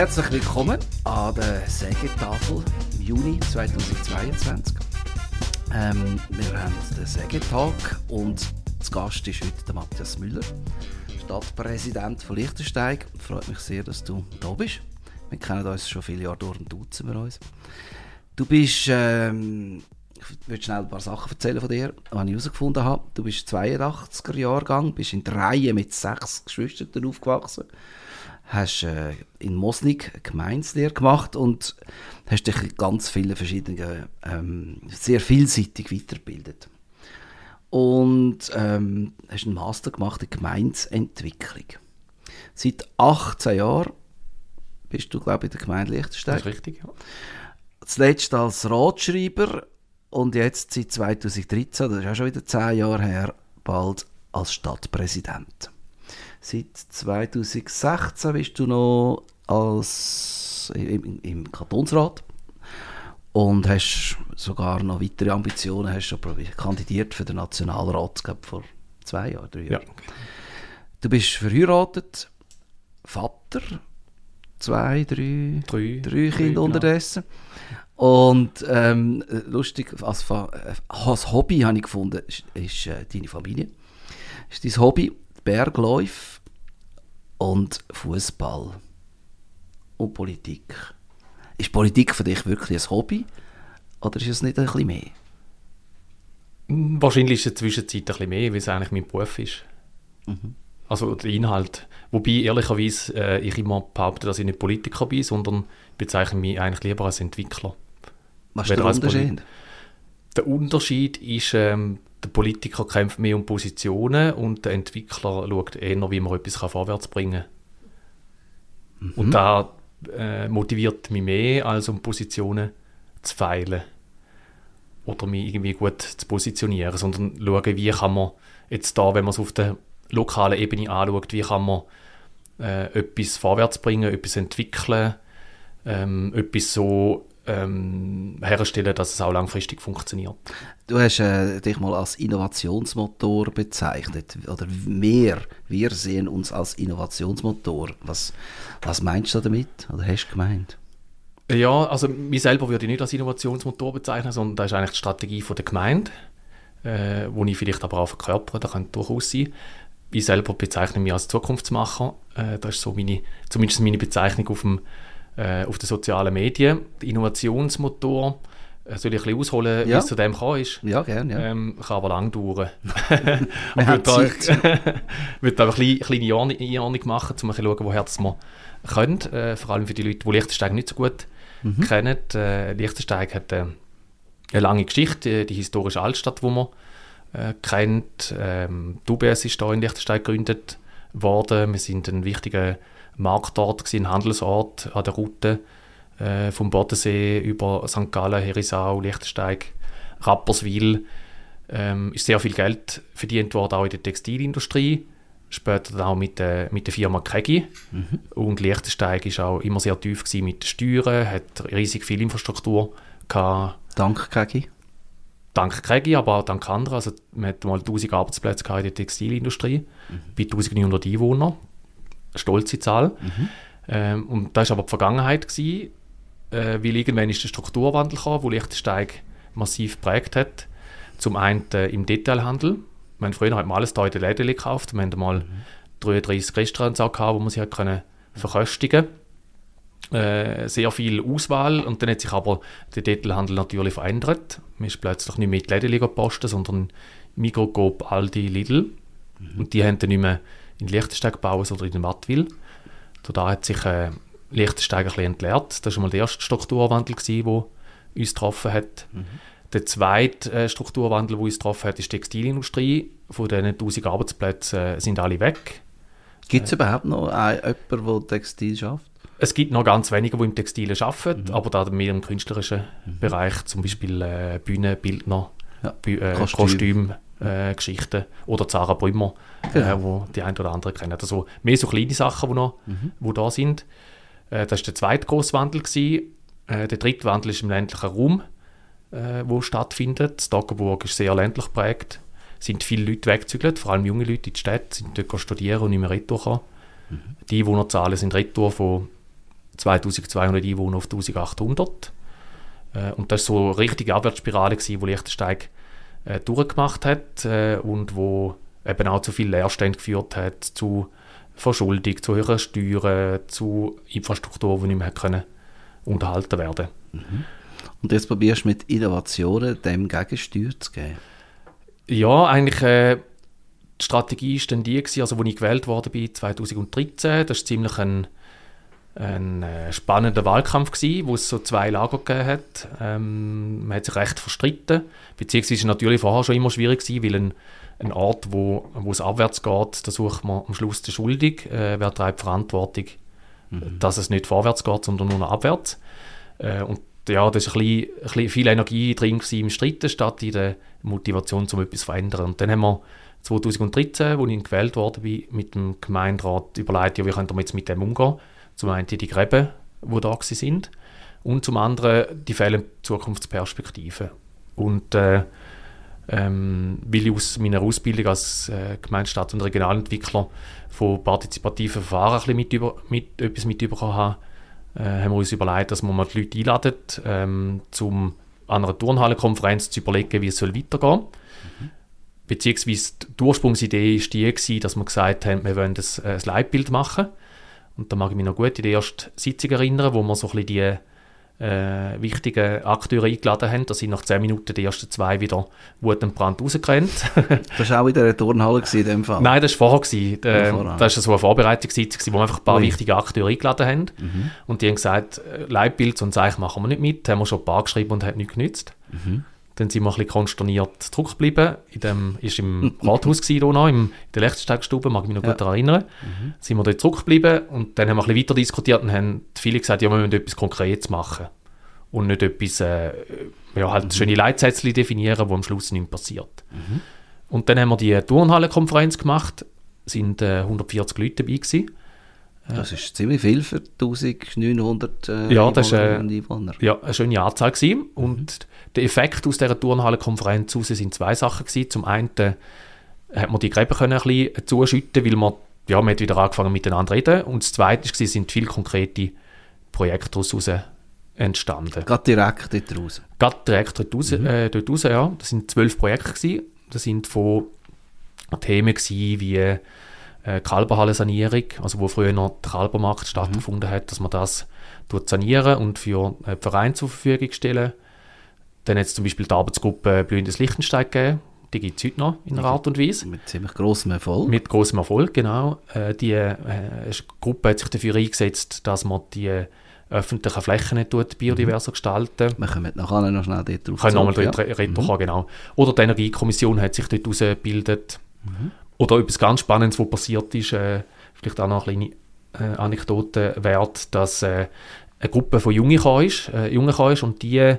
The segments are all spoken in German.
Herzlich willkommen an der Sägetafel im Juni 2022. Ähm, wir haben den Sägetag und zu Gast ist heute der Matthias Müller, Stadtpräsident von Liechtenstein. Freut mich sehr, dass du da bist. Wir kennen uns schon viele Jahre durch und duzen wir uns. Du bist, ähm, ich will schnell ein paar Sachen erzählen von dir, die ich herausgefunden habe. Du bist 82er Jahrgang, bist in der Reihe mit sechs Geschwistern aufgewachsen hast äh, in Mosnig Gemeinslehre gemacht und hast dich in ganz vielen verschiedenen, ähm, sehr vielseitig weitergebildet. Und ähm, hast einen Master gemacht in Gemeinsentwicklung. Seit 18 Jahren bist du, glaube ich, in der Gemeinde Liechtenstein. Das ist richtig, ja. Zuletzt als Ratschreiber und jetzt seit 2013, das ist auch schon wieder 10 Jahre her, bald als Stadtpräsident. Seit 2016 bist du noch als, im, im Kantonsrat und hast sogar noch weitere Ambitionen, hast schon kandidiert für den Nationalrat, vor zwei Jahren, drei Jahren. Ja. Du bist verheiratet, Vater, zwei, drei, drei, drei Kinder genau. unterdessen. Und ähm, lustig, als, als Hobby habe ich gefunden, ist, ist äh, deine Familie. Ist dein Hobby Bergläufe und Fußball und Politik. Ist Politik für dich wirklich ein Hobby oder ist es nicht ein bisschen mehr? Wahrscheinlich ist es in der Zwischenzeit ein bisschen mehr, weil es eigentlich mein Beruf ist. Mhm. Also der Inhalt. Wobei ehrlicherweise äh, ich immer behaupte, dass ich nicht Politiker bin, sondern bezeichne mich eigentlich lieber als Entwickler. Was ist der Unterschied? Der Unterschied ist, ähm, der Politiker kämpft mehr um Positionen und der Entwickler schaut eher, wie man etwas vorwärts bringen kann. Mhm. Und da äh, motiviert mich mehr, als um Positionen zu feilen oder mich irgendwie gut zu positionieren, sondern schauen, wie kann man jetzt da, wenn man es auf der lokalen Ebene anschaut, wie kann man äh, etwas vorwärts bringen, etwas entwickeln, ähm, etwas so ähm, herstellen, dass es auch langfristig funktioniert. Du hast äh, dich mal als Innovationsmotor bezeichnet, oder mehr, wir sehen uns als Innovationsmotor. Was, was meinst du damit, oder hast du gemeint? Ja, also mich selber würde ich nicht als Innovationsmotor bezeichnen, sondern das ist eigentlich die Strategie von der Gemeinde, äh, wo ich vielleicht aber auch verkörpere, das könnte durchaus sein. Ich selber bezeichne mich als Zukunftsmacher, äh, das ist so meine, zumindest meine Bezeichnung auf dem äh, auf den sozialen Medien. Der Innovationsmotor, äh, soll ich ein bisschen ausholen, ja. wie es zu dem kann ist? Ja, gerne. Ja. Ähm, kann aber lang dauern. ich würde da eine kleine Einordnung machen, um ein bisschen schauen, woher das man könnte. Äh, vor allem für die Leute, die Liechtenstein nicht so gut mhm. kennen. Äh, Liechtenstein hat äh, eine lange Geschichte, die historische Altstadt, die man äh, kennt. Ähm, die UBS ist hier in Liechtenstein gegründet worden. Wir sind ein wichtiger Marktort, gewesen, ein Handelsort an der Route äh, vom Bodensee über St. Gallen, Herisau, Liechtensteig, Rapperswil. Ähm, ist sehr viel Geld verdient worden, auch in der Textilindustrie. Später dann auch mit, der, mit der Firma Kegi. Mhm. Und Liechtensteig ist auch immer sehr tief mit den Steuern, hat riesig viel Infrastruktur gehabt. Dank Kegi? Dank Kegi, aber auch dank anderen. Also, man hat mal 1000 Arbeitsplätze in der Textilindustrie, mhm. bei 1900 Einwohnern stolze Zahl. Mhm. Ähm, und das war aber die Vergangenheit, gewesen, äh, weil irgendwann ist der Strukturwandel gekommen, wo Liechtensteig massiv geprägt hat. Zum einen äh, im Detailhandel. Meine, früher hat man alles da in den Läden gekauft. Wir hatten mal mhm. 33 Restaurants auch gehabt, wo man sich hat können verköstigen äh, sehr viel Auswahl und dann hat sich aber der Detailhandel natürlich verändert. Man ist plötzlich nicht mehr in die Läden gepostet, sondern Migros, Coop, Aldi, Lidl. Mhm. Und die haben dann nicht mehr in Liechtenstein gebaut oder in Wattwil. Da hat sich äh, Liechtenstein ein bisschen entleert. Das war mal der erste Strukturwandel, der uns getroffen hat. Mhm. Der zweite äh, Strukturwandel, der uns getroffen hat, ist die Textilindustrie. Von diesen 1000 Arbeitsplätzen äh, sind alle weg. Gibt es äh, überhaupt noch einen, jemanden, der Textil schafft? Es gibt noch ganz wenige, die im Textil arbeiten, mhm. aber da mehr im künstlerischen mhm. Bereich, zum Beispiel äh, Bühne, Bildner, ja. äh, Kostüm, Kostüm äh, Geschichten. Oder Zara Brümmer, genau. äh, wo die ein oder andere kennen. Also mehr so kleine Sachen, die noch mhm. wo da sind. Äh, das war der zweite grosse Wandel. Äh, der dritte Wandel ist im ländlichen Raum, äh, wo stattfindet. Stockenburg ist sehr ländlich geprägt. Es sind viele Leute weggezügelt, vor allem junge Leute in die Stadt, sind dort studieren und nicht mehr retour. Mhm. Die Einwohnerzahlen sind retour von 2200 Einwohner auf 1800. Äh, und das war so eine richtige Abwärtsspirale, gewesen, wo Liechtensteig äh, durchgemacht hat äh, und wo eben auch zu viel Leerstand geführt hat, zu Verschuldung, zu höheren Steuern, zu Infrastruktur, die nicht mehr können unterhalten werden mhm. Und jetzt probierst du mit Innovationen dem Gegensteuer zu geben? Ja, eigentlich äh, die Strategie war dann die, gewesen, also als ich gewählt worden bin 2013, das war ziemlich ein, ein äh, spannender Wahlkampf gewesen, wo es so zwei Lager gegeben hat. Ähm, man hat sich recht verstritten, beziehungsweise natürlich vorher schon immer schwierig gewesen, weil ein, ein Ort, wo, wo es abwärts geht, da sucht man am Schluss den Schuldig, äh, wer trägt Verantwortung, mhm. dass es nicht vorwärts geht, sondern nur noch abwärts. Äh, und ja, da war ein bisschen, ein bisschen viel Energie drin im Streiten statt in der Motivation, um etwas zu verändern. Und dann haben wir 2013, als ich gewählt worden bin, mit dem Gemeinderat überlegt, ja, wie können wir jetzt mit dem umgehen. Zum einen die Gräben, die da sind, und zum anderen die fehlende Zukunftsperspektive. Und äh, ähm, weil ich aus meiner Ausbildung als äh, Gemeindestadt- und Regionalentwickler von partizipativen Verfahren ein mit über, mit, etwas mitbekommen habe, äh, haben wir uns überlegt, dass wir mal die Leute einladen, ähm, um an einer Turnhallenkonferenz zu überlegen, wie es soll weitergehen soll. Mhm. Beziehungsweise die Ursprungsidee war die, gewesen, dass wir gesagt haben, wir wollen ein, ein Leitbild machen. Und da mag ich mich noch gut in die erste Sitzung erinnern, wo wir so ein bisschen die äh, wichtigen Akteure eingeladen haben. Da sind nach zehn Minuten die ersten zwei wieder Wut und Brand rausgerannt. das war auch in der Turnhalle in dem Fall? Nein, das war vorher. Gewesen. Äh, das war so eine Vorbereitungssitzung, wo wir einfach ein paar Ui. wichtige Akteure eingeladen haben. Mhm. Und die haben gesagt, äh, Leitbild, ein Zeichen machen wir nicht mit. Da haben wir schon ein paar geschrieben und hat nichts genützt. Mhm. Dann sind wir ein bisschen konsterniert zurückgeblieben. In dem, ist im Rathaus gewesen, hier noch, in der Liechtensteigstube, mag ich mich noch ja. gut daran erinnern. Mhm. Sind wir dort zurückgeblieben und dann haben wir ein bisschen weiter diskutiert und haben viele gesagt, ja, wir müssen etwas Konkretes machen. Und nicht etwas, äh, ja, halt mhm. schöne Leitsätze definieren, wo am Schluss nichts passiert. Mhm. Und dann haben wir die Turnhallenkonferenz gemacht, sind äh, 140 Leute dabei gewesen. Das ist ziemlich viel für 1900 äh, ja, das ist, äh, Einwohner. Ja, eine schöne Anzahl gewesen. Und mhm. der Effekt aus dieser Turnhallenkonferenz heraus sind zwei Sachen gewesen. Zum einen äh, hat man die Gräben können ein bisschen zuschütten, weil man, ja, man hat wieder angefangen miteinander zu reden. Und das Zweite war, sind viele konkrete Projekte daraus entstanden. Gerade direkt dort raus? Gerade direkt dort raus, mhm. äh, dort raus ja. Das sind zwölf Projekte gewesen. Das sind von Themen gewesen, wie äh, Kalberhalle-Sanierung, also wo früher noch der Kalbermarkt mhm. stattgefunden hat, dass man das sanieren und für äh, Vereine zur Verfügung stellen. Dann hat es zum Beispiel die Arbeitsgruppe Blühendes Lichtenstein gegeben. Die gibt es heute noch in einer Art und Weise. Mit ziemlich großem Erfolg. Mit großem Erfolg, genau. Äh, die äh, Gruppe hat sich dafür eingesetzt, dass man die öffentlichen Flächen nicht biodiverser mhm. gestalten. Wir können nachher noch schnell dort drauf Können nochmal dort ja. reden, mhm. genau. Oder die Energiekommission hat sich dort ausgebildet. Mhm. Oder etwas ganz Spannendes, was passiert ist, äh, vielleicht auch noch eine kleine äh, Anekdote wert, dass äh, eine Gruppe von Jungen kam ist, äh, Jungen kam ist und die äh,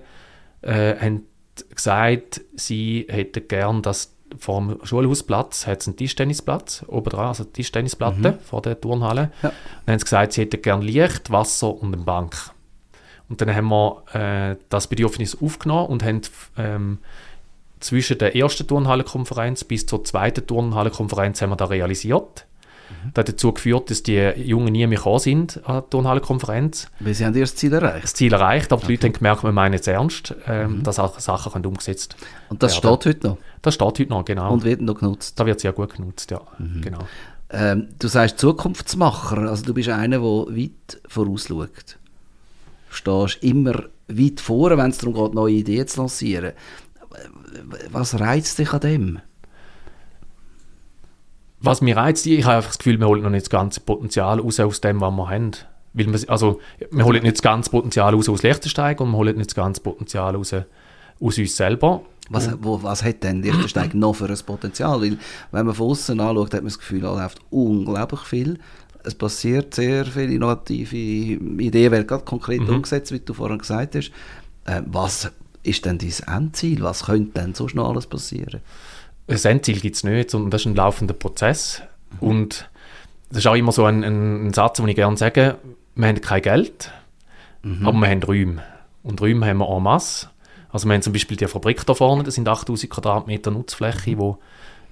haben gesagt, sie hätten gern, dass vor dem Schulhausplatz hat es einen Tischtennisplatz oben dran, also eine Tischtennisplatte mhm. vor der Turnhalle. Ja. Dann haben sie gesagt, sie hätten gern Licht, Wasser und eine Bank. Und dann haben wir äh, das Bedürfnis aufgenommen und haben ähm, zwischen der ersten Turnhallenkonferenz bis zur zweiten Turnhallenkonferenz haben wir da realisiert. Mhm. Das hat dazu geführt, dass die Jungen nie mehr gekommen sind an der Turnhallenkonferenz. Weil sie haben das Ziel erreicht? Das Ziel erreicht, aber okay. die Leute haben gemerkt, wir meinen es ernst, ähm, mhm. dass auch Sachen können umgesetzt Und das werden. steht heute noch? Das steht heute noch, genau. Und wird noch genutzt? Da wird sehr gut genutzt, ja, mhm. genau. Ähm, du sagst Zukunftsmacher, also du bist einer, der weit vorausschaut. Du stehst immer weit vor, wenn es darum geht, neue Ideen zu lancieren was reizt dich an dem? Was mich reizt, ich habe einfach das Gefühl, wir holen noch nicht das ganze Potenzial raus aus dem, was wir haben. Weil wir, also, wir holen nicht das ganze Potenzial raus aus Liechtensteig und wir holen nicht das ganze Potenzial raus aus uns selber. Was, wo, was hat denn Liechtensteig noch für ein Potenzial? Weil, wenn man von außen anschaut, hat man das Gefühl, da läuft unglaublich viel. Es passiert sehr viele innovative Ideen, werden gerade konkret mhm. umgesetzt, wie du vorhin gesagt hast. Äh, was ist denn dein Endziel? Was könnte denn so schnell alles passieren? Das Endziel gibt es nicht, sondern das ist ein laufender Prozess. Mhm. Und das ist auch immer so ein, ein, ein Satz, den ich gerne sage, wir haben kein Geld, mhm. aber wir haben Räume. Und Räume haben wir en masse. Also wir haben zum Beispiel die Fabrik da vorne, das sind 8000 Quadratmeter Nutzfläche, die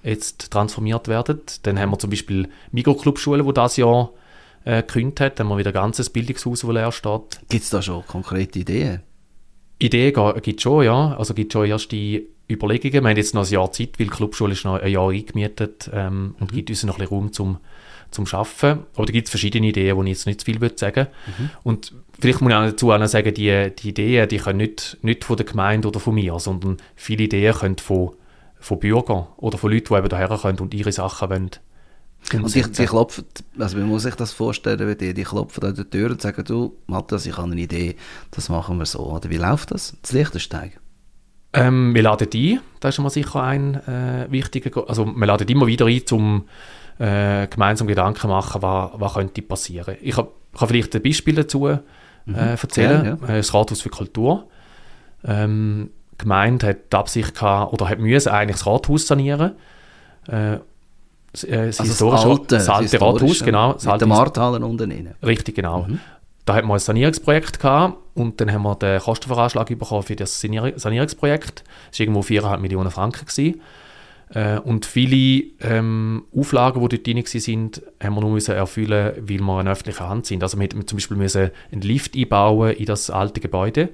jetzt transformiert werden. Dann haben wir zum Beispiel Mikroclubschulen, die das Jahr äh, gekündigt hat. Dann haben wir wieder ein ganzes Bildungshaus, das leer steht. Gibt es da schon konkrete Ideen? Ideen gibt es schon, ja. Also gibt schon erste Überlegungen. Wir haben jetzt noch ein Jahr Zeit, weil die Clubschule ist noch ein Jahr eingemietet ähm, und mhm. gibt uns noch ein bisschen Raum zum, zum Arbeiten. Aber da gibt es verschiedene Ideen, wo ich jetzt nicht zu viel sagen mhm. Und vielleicht muss ich auch dazu auch sagen, die, die Ideen, die können nicht, nicht von der Gemeinde oder von mir, sondern viele Ideen können von, von Bürgern oder von Leuten, die eben daher können und ihre Sachen wollen und die, die klopfen, also man muss sich das vorstellen, wie die, die klopfen an der Tür und sagen, du, Matthias, ich habe eine Idee, das machen wir so. Oder wie läuft das? Das Lichtensteig? Ähm, wir laden ein, das ist schon mal sicher ein äh, wichtiger, also wir laden immer wieder ein, um äh, gemeinsam Gedanken zu machen, was, was könnte passieren. Ich hab, kann vielleicht ein Beispiel dazu äh, mhm. erzählen, ja, ja. Äh, das Rathaus für Kultur. Ähm, die Gemeinde hat die Absicht gehabt, oder hat müssen eigentlich das Rathaus sanieren. Äh, das, äh, das, also das alte, das alte Rathaus, genau. Das mit den Markthallen unten rein. Richtig, genau. Mhm. Da hatten wir ein Sanierungsprojekt gehabt und dann haben wir den Kostenvoranschlag bekommen für das Sanierungsprojekt. Das war irgendwo 4,5 Millionen Franken. Gewesen. Äh, und viele ähm, Auflagen, die dort drin waren, haben wir nur müssen erfüllen, weil wir eine öffentliche Hand sind. Also wir hätten zum Beispiel müssen einen Lift einbauen in das alte Gebäude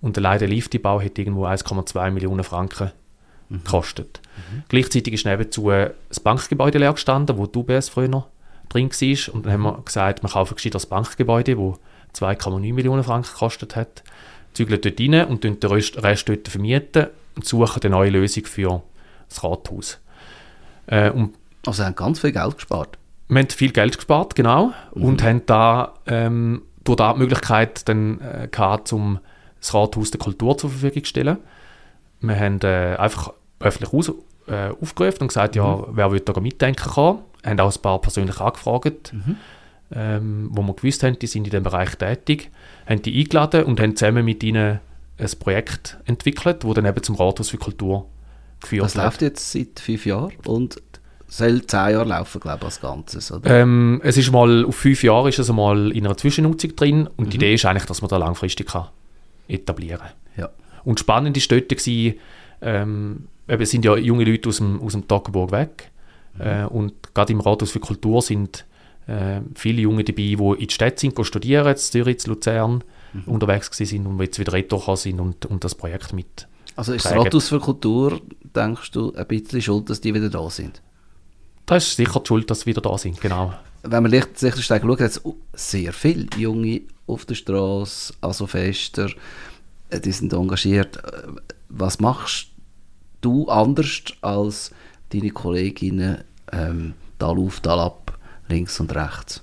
und allein der Lifteinbau hat irgendwo 1,2 Millionen Franken mhm. gekostet. Mhm. Gleichzeitig ist nebenzu das Bankgebäude leer gestanden, wo die UBS früher noch drin war. Und dann haben wir gesagt, wir kaufen das Bankgebäude, das 2,9 Millionen Franken gekostet hat, zügeln dort rein und den Rest, Rest dort vermieten und suchen eine neue Lösung für das Rathaus. Äh, also haben ganz viel Geld gespart? Wir haben viel Geld gespart, genau. Mhm. Und haben da ähm, durch die Möglichkeit dann äh, gehabt, um das Rathaus der Kultur zur Verfügung zu stellen. Wir haben äh, einfach öffentlich aus, äh, aufgerufen und gesagt, mhm. ja, wer würde da mitdenken kann. Wir haben auch ein paar persönlich angefragt, mhm. ähm, wo wir gewusst haben, die sind in diesem Bereich tätig, haben die eingeladen und haben zusammen mit ihnen ein Projekt entwickelt, das dann eben zum Rathaus für Kultur geführt das hat. Das läuft jetzt seit fünf Jahren und soll zehn Jahre laufen, glaube ich, als Ganzes, ähm, es ist mal, auf fünf Jahre ist es mal in einer Zwischennutzung drin und mhm. die Idee ist eigentlich, dass man da langfristig kann etablieren kann. Ja. Und spannend war dort, gewesen, ähm, es sind ja junge Leute aus dem, aus dem Toggenburg weg. Mhm. Äh, und gerade im Rathaus für Kultur sind äh, viele Junge dabei, die in die Stadt sind, studieren, in Zürich, in Luzern mhm. unterwegs sind und jetzt wieder retour sind und, und das Projekt mit. Also ist das Rathaus für Kultur, denkst du, ein bisschen schuld, dass die wieder da sind? Das ist sicher die Schuld, dass sie wieder da sind, genau. Wenn man Lichtenstein schaut, hat es sehr viele Junge auf der Straße, also Fester, äh, die sind engagiert. Äh, was machst du anders als deine Kolleginnen ähm, Tal auf, Tal ab, links und rechts?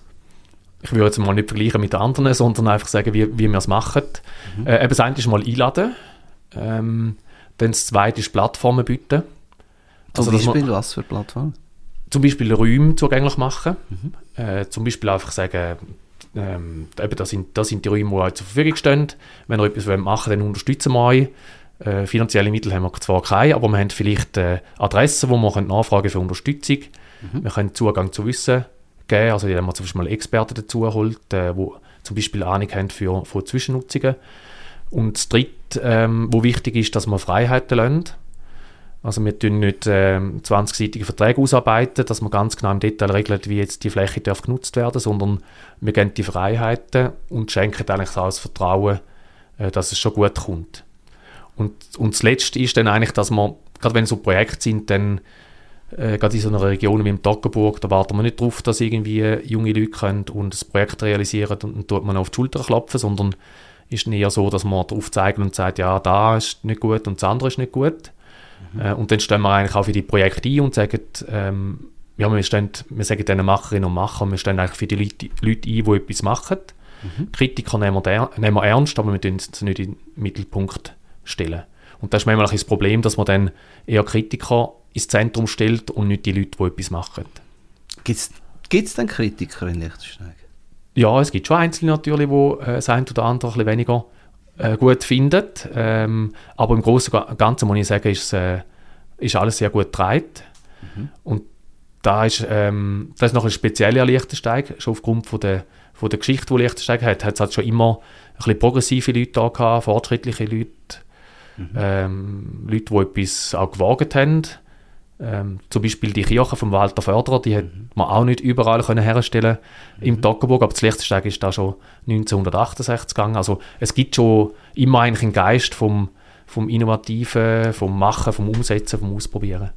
Ich würde jetzt mal nicht vergleichen mit anderen, sondern einfach sagen, wie, wie wir es machen. Mhm. Äh, eben das eine ist mal einladen. Ähm, dann das zweite ist Plattformen bieten. Zum also, Beispiel, man, was für Plattformen? Zum Beispiel Räume zugänglich machen. Mhm. Äh, zum Beispiel einfach sagen, ähm, eben, das, sind, das sind die Räume, die euch zur Verfügung stehen. Wenn ihr etwas machen wollt, dann unterstützen wir euch. Äh, finanzielle Mittel haben wir zwar keine, aber wir haben vielleicht äh, Adressen, wo wir nachfragen für Unterstützung. Mhm. Wir können Zugang zu Wissen geben, also wenn man zum Beispiel Experten dazu holt, äh, die zum Beispiel Ahnung haben für, für Zwischennutzungen. Und das Dritte, ähm, wo wichtig ist, dass wir Freiheiten lassen. Also wir tun nicht äh, 20-seitige Verträge ausarbeiten, dass man ganz genau im Detail regelt, wie jetzt die Fläche darf genutzt werden, sondern wir geben die Freiheiten und schenken eigentlich auch das Vertrauen, äh, dass es schon gut kommt. Und, und das Letzte ist dann eigentlich, dass man, gerade wenn so Projekte sind, dann äh, gerade in so einer Region wie im Toggenburg, da warten wir nicht darauf, dass irgendwie junge Leute können und das Projekt realisieren und, und tut man auf die Schulter klopfen, sondern ist eher so, dass man darauf zeigt und sagt, ja, da ist nicht gut und das andere ist nicht gut. Mhm. Äh, und dann stellen wir eigentlich auch für die Projekte ein und sagen, ähm, ja, wir, stehen, wir sagen den Macherinnen und Machern, wir stehen eigentlich für die Leute, Leute ein, die etwas machen. Mhm. Kritiker nehmen wir, nehmen wir ernst, aber wir tun es nicht in den Mittelpunkt stellen. Und das ist manchmal das Problem, dass man dann eher Kritiker ins Zentrum stellt und nicht die Leute, die etwas machen. Gibt es denn Kritiker in Liechtenstein? Ja, es gibt schon Einzelne natürlich, die äh, das eine oder andere ein bisschen weniger äh, gut finden. Ähm, aber im Großen und Ganzen muss ich sagen, ist, äh, ist alles sehr gut getragen. Mhm. Und da ist, ähm, das ist noch ein spezieller Liechtenstein, schon aufgrund von der, von der Geschichte, die Liechtenstein hat. Hat es halt schon immer ein bisschen progressive Leute da gehabt, fortschrittliche Leute, mhm. ähm, Leute, die etwas auch gewagt haben. Ähm, zum Beispiel die Kirche von Walter Förderer, die hat man auch nicht überall können herstellen im Toggenburg, aber das Lichtensteig ist da schon 1968 gegangen. Also es gibt schon immer eigentlich einen Geist vom, vom Innovativen, vom Machen, vom Umsetzen, vom Ausprobieren.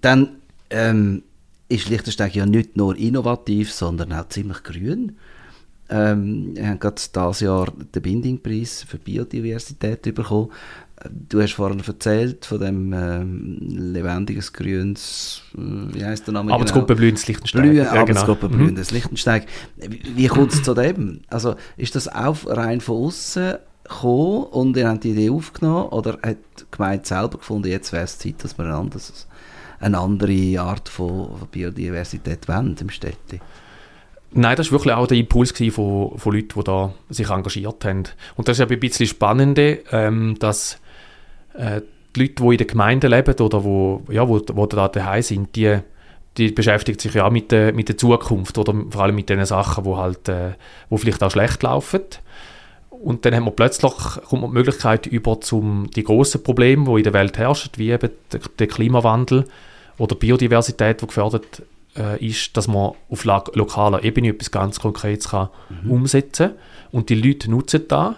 Dann ähm, ist Liechtenstein ja nicht nur innovativ, sondern auch ziemlich grün. Ähm, wir haben gerade dieses Jahr den Bindingpreis für Biodiversität bekommen. Du hast vorhin erzählt von dem ähm, lebendiges Grüns, äh, wie heißt der Name Arbeitsgruppe genau? Blühendes Lichtensteig. Blühen, ja, Arbeitsgruppe genau. Mhm. Lichtensteig. Wie, wie kommt es zu dem? Also ist das auch rein von außen gekommen und ihr habt die Idee aufgenommen oder hat die Gemeinde selber gefunden, jetzt wäre es Zeit, dass wir ein anderes, eine andere Art von Biodiversität wollen im Städtchen? Nein, das war wirklich auch der Impuls von, von Leuten, die da sich engagiert haben. Und das ist ein bisschen spannend, ähm, dass äh, die Leute, die in der Gemeinde leben oder wo, ja, wo, wo da daheim sind, die, die beschäftigen sich ja auch mit der, mit der Zukunft oder vor allem mit den Sachen, wo halt, äh, vielleicht auch schlecht laufen. Und dann haben wir plötzlich kommt man die Möglichkeit über zum die grossen Probleme, die in der Welt herrschen, wie eben der, der Klimawandel oder Biodiversität, die gefördert äh, ist, dass man auf lokaler Ebene etwas ganz Konkretes kann mhm. umsetzen kann. Und die Leute nutzen das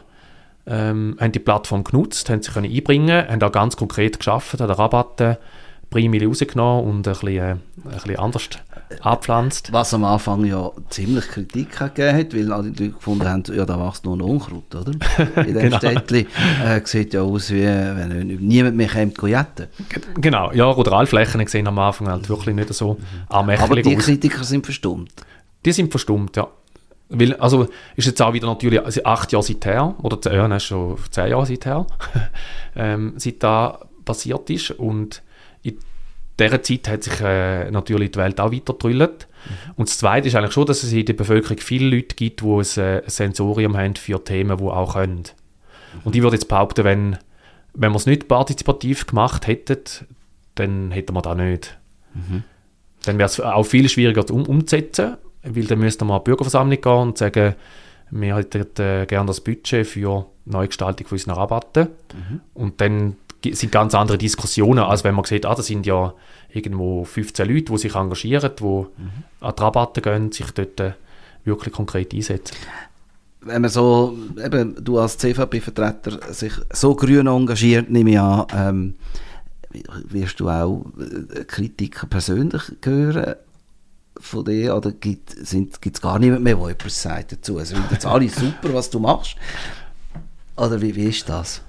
ähm, haben die Plattform genutzt, haben sich können einbringen haben auch ganz konkret geschafft, haben Rabatte Prämie rausgenommen und ein bisschen, äh, ein bisschen anders abpflanzt. Was am Anfang ja ziemlich Kritik gegeben hat, weil alle Leute gefunden haben, ja, da wächst nur ein Unkraut, oder? In dem genau. Städtchen äh, sieht ja aus, wie wenn niemand mehr kommt, jetten. Genau, ja, Ruralflächen sehen am Anfang halt wirklich nicht so mhm. Aber die aus. Kritiker sind verstummt. Die sind verstummt, ja. Weil, also ist jetzt auch wieder natürlich also acht Jahre seither, oder ja, nein, schon zehn Jahre seither, ähm, seit da passiert ist. Und dieser Zeit hat sich äh, natürlich die Welt auch weiter gedrüllt. Mhm. Und das Zweite ist eigentlich schon, dass es in der Bevölkerung viele Leute gibt, die ein, äh, Sensorium haben für Themen, die auch können. Mhm. Und ich würde jetzt behaupten, wenn, wenn wir es nicht partizipativ gemacht hätten, dann hätten wir das nicht. Mhm. Dann wäre es auch viel schwieriger um, umzusetzen weil dann müsste man an die Bürgerversammlung gehen und sagen, wir hätten äh, gerne das Budget für Neugestaltung von unseren Rabatten. Mhm. Und dann sind ganz andere Diskussionen, als wenn man sieht, ah, das sind ja irgendwo 15 Leute, die sich engagieren, die mhm. an die Rabatte gehen, sich dort äh, wirklich konkret einsetzen. Wenn man so, eben, du als CVP-Vertreter sich so grün engagiert, nehme ich an, ähm, wirst du auch äh, Kritiker persönlich hören von dir oder gibt es gar niemand mehr, der etwas sagt dazu? Also finden jetzt alle super, was du machst? Oder wie, wie ist das?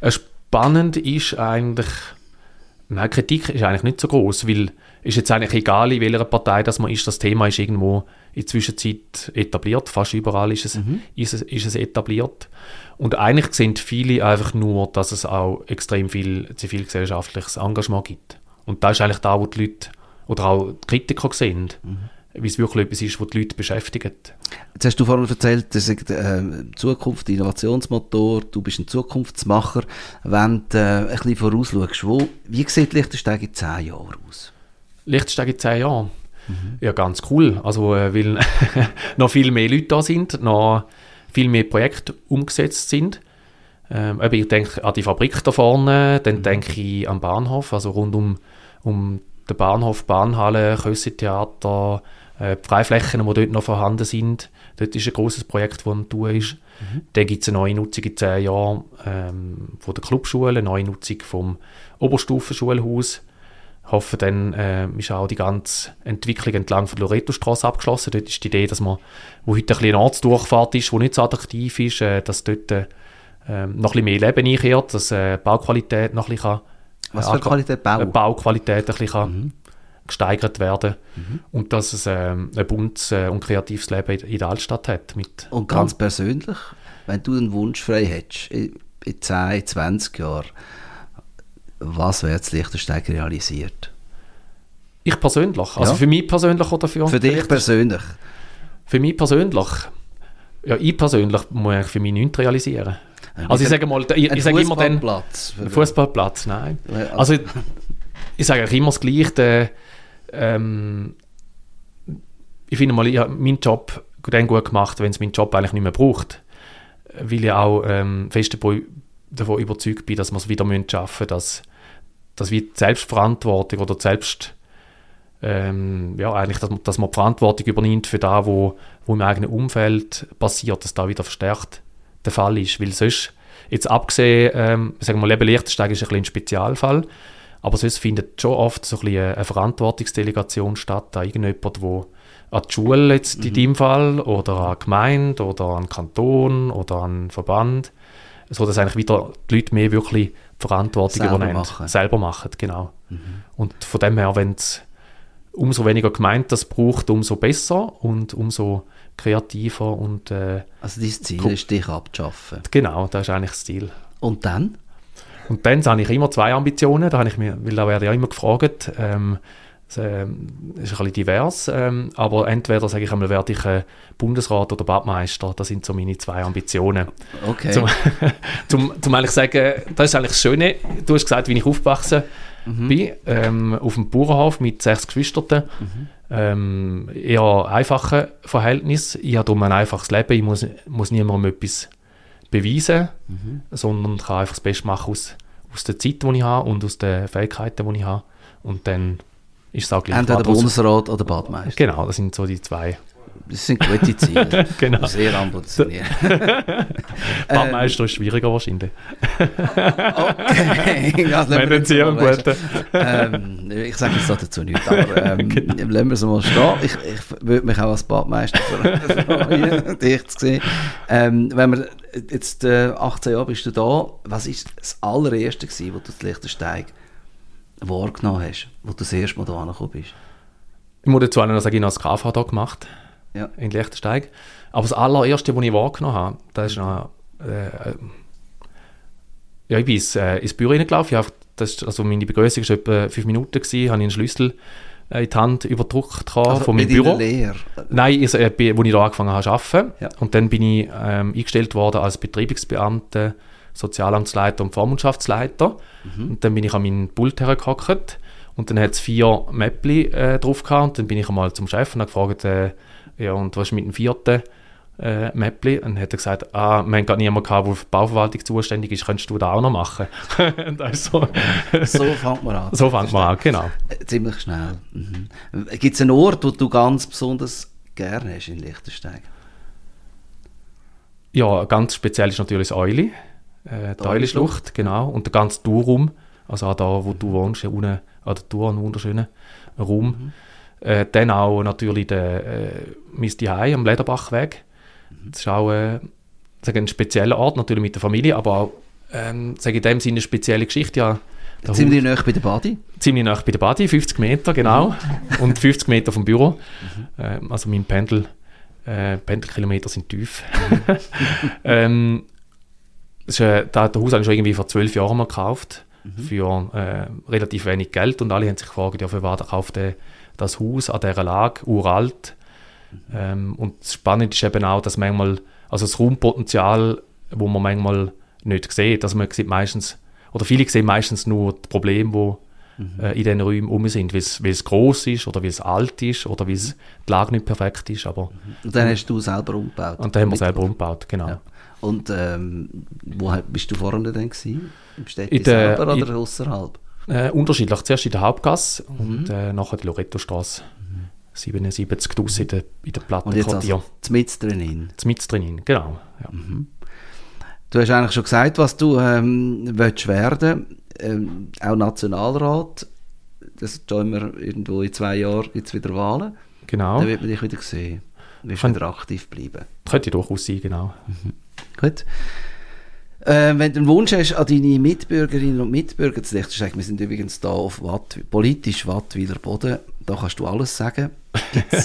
Äh, spannend ist eigentlich, nein, Kritik ist eigentlich nicht so groß, weil ist jetzt eigentlich egal, in welcher Partei das man ist, das Thema ist irgendwo in der Zwischenzeit etabliert, fast überall ist es, mhm. ist es, ist es etabliert. Und eigentlich sehen viele einfach nur, dass es auch extrem viel zivilgesellschaftliches Engagement gibt. Und da ist eigentlich da, wo die Leute oder auch die Kritiker sehen, mhm. Wie es wirklich etwas ist, was die Leute beschäftigt. Jetzt hast du vorhin erzählt, dass äh, Zukunft, Innovationsmotor, du bist ein Zukunftsmacher. Wenn du äh, ein bisschen vorausschaust, wo, wie sieht Lichtensteig in zehn Jahren aus? Lichtensteig in zehn Jahren? Mhm. Ja, ganz cool. Also, äh, weil noch viel mehr Leute da sind, noch viel mehr Projekte umgesetzt sind. Ähm, ich denke an die Fabrik da vorne, dann mhm. denke ich am Bahnhof, also rund um, um der Bahnhof, Bahnhalle, Kössi-Theater, äh, die Freiflächen, die dort noch vorhanden sind. Dort ist ein großes Projekt, das am Tun ist. Mhm. Dann gibt es eine neue Nutzung in zehn Jahren ähm, von der Clubschule, eine neue Nutzung vom Oberstufenschulhaus. Ich hoffe, dann äh, ist auch die ganze Entwicklung entlang von der Loreto-Straße abgeschlossen. Dort ist die Idee, dass man, wo heute ein bisschen eine Ortsdurchfahrt ist, die nicht so attraktiv ist, äh, dass dort äh, noch ein bisschen mehr Leben einkehrt, dass äh, die Bauqualität noch ein bisschen was für Qualität? Bau? Bauqualität ein bisschen mhm. Gesteigert werden mhm. und dass es ähm, ein buntes äh, und kreatives Leben in, in, der Altstadt hat. Mit, und ganz ja. persönlich, wenn du einen Wunsch frei hättest, in, in 10, 20 Jahren, was wäre das Lichtersteig realisiert? Ich persönlich? Also ja. für mich persönlich oder für... Für dich persönlich? Für mich persönlich? Ja, ich persönlich muss für mich nichts realisieren. Also ich sage mal, ich, ich sage immer dann... Fußballplatz, nein. Also, also ich sage immer das Gleiche. Ähm, ich finde mal, ich habe meinen Job dann gut gemacht, wenn es meinen Job eigentlich nicht mehr braucht. Weil ich auch ähm, fest davon überzeugt bin, dass wir es wieder schaffen müssen, dass dass wie die Selbstverantwortung oder Selbst, ähm, ja, eigentlich, dass man, dass man die Verantwortung übernimmt für das, wo, wo im eigenen Umfeld passiert, dass da wieder verstärkt der Fall ist. Weil sonst, jetzt abgesehen, ähm, sagen wir, Leben Liechtenstein ist ein, ein Spezialfall, aber sonst findet schon oft so ein bisschen eine Verantwortungsdelegation statt, da irgendjemand, wo an die Schule jetzt mhm. in deinem Fall oder an die Gemeinde oder an den Kanton oder an den Verband, so dass eigentlich wieder die Leute mehr wirklich Verantwortung selber übernehmen, machen. selber machen, genau. Mhm. Und von dem her, wenn es umso weniger gemeint das braucht, umso besser und umso kreativer und äh, Also dein Ziel ist, dich abzuschaffen? Genau, das ist eigentlich das Ziel. Und dann? Und dann habe ich immer zwei Ambitionen, da habe ich mir, weil da werde ich auch immer gefragt, ähm, es ähm, ist ein bisschen divers, ähm, aber entweder sage ich einmal, werde ich äh, Bundesrat oder Badmeister, das sind so meine zwei Ambitionen. Okay. Zum, zum, zum eigentlich sagen, das ist eigentlich das Schöne, du hast gesagt, wie ich aufgewachsen mhm. bin, ähm, auf dem Bauernhof mit sechs Geschwistern, mhm. ähm, eher einfache Verhältnis, ich habe darum ein einfaches Leben, ich muss, muss niemandem etwas beweisen, mhm. sondern kann einfach das Beste machen aus, aus der Zeit, die ich habe und aus den Fähigkeiten, die ich habe und dann ist es auch gleich. Entweder Bundesrat oder Badmeister. Genau, das sind so die zwei. Das sind gute Ziele. genau. Sehr ambitioniert. Badmeister ist schwieriger wahrscheinlich. okay. Ja, Wenn dann sehr guten. ähm, ich sage jetzt dazu nichts, aber ähm, genau. lassen wir es mal stehen. Ich, ich würde mich auch als Badmeister freuen, dich zu sehen. Ähm, wenn wir jetzt äh, 18 Jahre bist du da, was ist das allererste gewesen, wo du das Lichtersteig wahrgenommen hast, wo du das erste Mal hierher gekommen bist? Ich muss dazu noch sagen, ich habe das KV hier gemacht, ja. in Liechtensteig. Aber das allererste, was ich wahrgenommen habe, das ist noch... Äh, ja, ich bin ins, äh, ins Büro reingelaufen. Habe, das, also meine Begrüßung war etwa fünf Minuten. Gewesen, habe ich einen Schlüssel äh, in die Hand überdrückt also von meinem Büro. Lehre? Nein, also, äh, wo ich da angefangen habe zu arbeiten. Ja. Und dann bin ich ähm, eingestellt worden als Betreibungsbeamter Sozialamtsleiter und Vormundschaftsleiter. Mhm. Und dann bin ich an meinen Pult hergehockt und dann hat es vier Mäppli äh, drauf gehabt und dann bin ich einmal zum Chef und habe gefragt, äh, ja und was ist mit dem vierten äh, Mäppli? Und dann hat er gesagt, ah, wir haben gar niemanden gehabt, der für die Bauverwaltung zuständig ist, könntest du da auch noch machen? so, so fängt man an. So fängt man an, genau. Äh, ziemlich schnell. Mhm. Gibt es einen Ort, wo du ganz besonders gerne hast in Liechtenstein? Ja, ganz speziell ist natürlich das Euli äh, die Eulenschlucht, genau, und der ganze Tourraum, also auch da, wo du wohnst, unten an der Tour, ein wunderschöner Raum. Mhm. Äh, dann auch natürlich der äh, mein Zuhause am Lederbachweg. Mhm. Das ist auch äh, ein spezieller Ort, natürlich mit der Familie, aber auch ähm, sage in dem Sinne eine spezielle Geschichte. Ja, ziemlich nah bei der Badi? Ziemlich nah bei der Badi, 50 Meter, genau. Mhm. und 50 Meter vom Büro. Mhm. Äh, also mein Pendel, äh, Pendelkilometer sind tief. Ähm, das ist, äh, das Haus habe ich schon irgendwie vor zwölf Jahren mal gekauft, mhm. für äh, relativ wenig Geld und alle haben sich gefragt, ja, für was kauft der das Haus an dieser Lage, uralt. Ähm, und das Spannende ist eben auch, dass manchmal, also das Raumpotenzial, wo man manchmal nicht sieht, also man sieht meistens, oder viele sehen meistens nur die Probleme, die mhm. äh, in diesen Räumen um sind, weil es groß ist oder weil es alt ist oder weil mhm. die Lage nicht perfekt ist. Aber, mhm. und dann hast du selber umgebaut? Und dann haben wir selber umgebaut, genau. Ja. Und ähm, wo bist du vorne denn gewesen? Im Städte selber oder außerhalb? Äh, unterschiedlich. Zuerst in der Hauptgasse mhm. und äh, nachher die Lorettostraße. Mhm. 77 in der, in der Plattenquartier. Und jetzt also mit? Mit drinnen, genau. Ja. Mhm. Du hast eigentlich schon gesagt, was du ähm, willst werden ähm, auch Nationalrat. Das tun wir irgendwo in zwei Jahren jetzt wieder Wahlen. Genau. Dann wird man dich wieder sehen. Du wirst wieder aktiv bleiben. Könnte durchaus sein, genau. Mhm. Gut. Äh, wenn du einen Wunsch hast an deine Mitbürgerinnen und Mitbürger zu sagen, wir sind übrigens da auf Watt, politisch Wattwiler Boden, da kannst du alles sagen.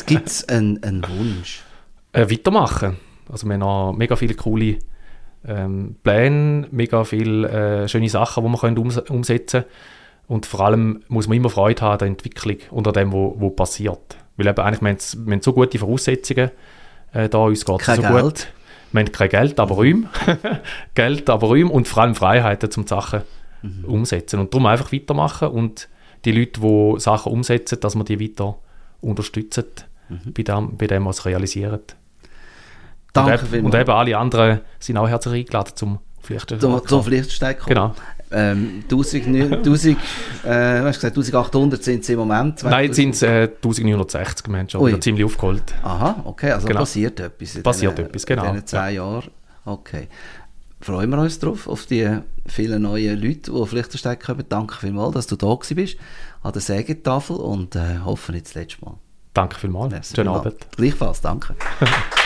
Gibt es einen, einen, Wunsch? Äh, weitermachen. Also wir haben noch mega viele coole ähm, Pläne, mega viele äh, schöne Sachen, die wir können ums umsetzen können. Und vor allem muss man immer Freude haben an der Entwicklung und an dem, was passiert. Weil eben eigentlich, wir haben, wir haben so gute Voraussetzungen äh, da, uns geht es so Geld. gut. Wir haben kein Geld, aber Räume. Geld, aber Räume und vor allem Freiheiten, um Sachen mhm. umsetzen. Und darum einfach weitermachen und die Leute, die Sachen umsetzen, dass man die weiter unterstützen mhm. bei, dem, bei dem, was sie realisieren. Danke und, eben, und eben alle anderen sind auch herzlich eingeladen zum Pflichtsteigen. Zum, zum Pflichtsteigen Genau. Ähm, 1000, 1000, äh, hast gesagt, 1800 sind es im Moment. Nein, jetzt sind es äh, 1960 Menschen, oder ziemlich aufgeholt. Aha, okay, also Genau. passiert etwas. In Passiert diesen- etwas, genau, In diesen zehn Jahren. Okay. Freuen wir uns drauf, auf die vielen neuen Leute, die auf Liechtenstein kommen. Danke vielmals, dass du da bist, an der Sägetafel und äh, hoffe nicht das letzte Mal. Danke vielmals. Schönen. Abend. Gleichfalls, danke.